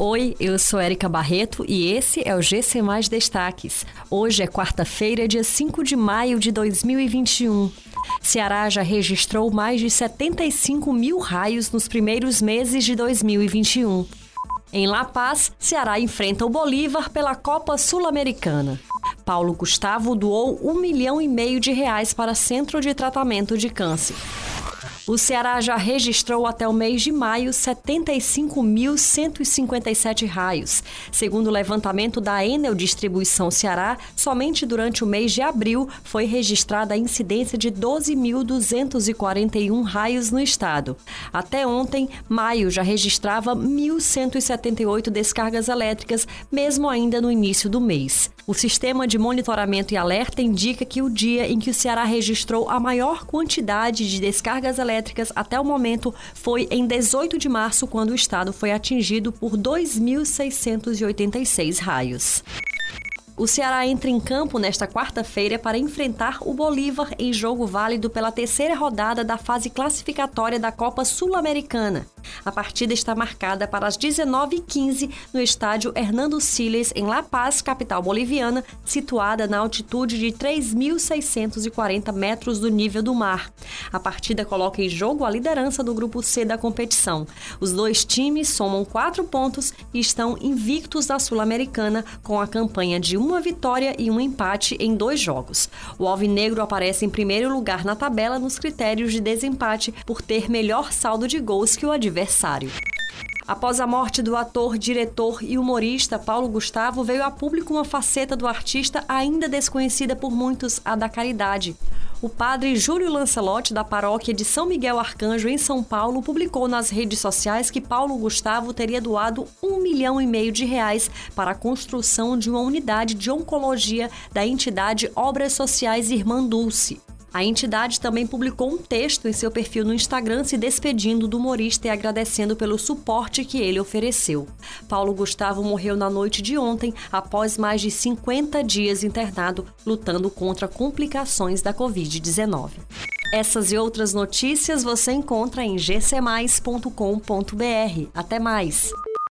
Oi, eu sou Erika Barreto e esse é o GC Mais Destaques. Hoje é quarta-feira, dia 5 de maio de 2021. Ceará já registrou mais de 75 mil raios nos primeiros meses de 2021. Em La Paz, Ceará enfrenta o Bolívar pela Copa Sul-Americana. Paulo Gustavo doou um milhão e meio de reais para Centro de Tratamento de Câncer. O Ceará já registrou até o mês de maio 75.157 raios. Segundo o levantamento da Enel Distribuição Ceará, somente durante o mês de abril foi registrada a incidência de 12.241 raios no estado. Até ontem, maio já registrava 1.178 descargas elétricas, mesmo ainda no início do mês. O sistema de monitoramento e alerta indica que o dia em que o Ceará registrou a maior quantidade de descargas elétricas elétricas até o momento foi em 18 de março, quando o estado foi atingido por 2.686 raios. O Ceará entra em campo nesta quarta-feira para enfrentar o Bolívar em jogo válido pela terceira rodada da fase classificatória da Copa Sul-Americana. A partida está marcada para as 19h15 no estádio Hernando Siles, em La Paz, capital boliviana, situada na altitude de 3.640 metros do nível do mar. A partida coloca em jogo a liderança do grupo C da competição. Os dois times somam quatro pontos e estão invictos da Sul-Americana, com a campanha de uma vitória e um empate em dois jogos. O Alvinegro aparece em primeiro lugar na tabela nos critérios de desempate por ter melhor saldo de gols que o adversário. Após a morte do ator, diretor e humorista Paulo Gustavo, veio a público uma faceta do artista ainda desconhecida por muitos, a da caridade. O padre Júlio Lancelotti, da paróquia de São Miguel Arcanjo, em São Paulo, publicou nas redes sociais que Paulo Gustavo teria doado um milhão e meio de reais para a construção de uma unidade de oncologia da entidade Obras Sociais Irmã Dulce. A entidade também publicou um texto em seu perfil no Instagram se despedindo do humorista e agradecendo pelo suporte que ele ofereceu. Paulo Gustavo morreu na noite de ontem, após mais de 50 dias internado, lutando contra complicações da Covid-19. Essas e outras notícias você encontra em gcmais.com.br. Até mais!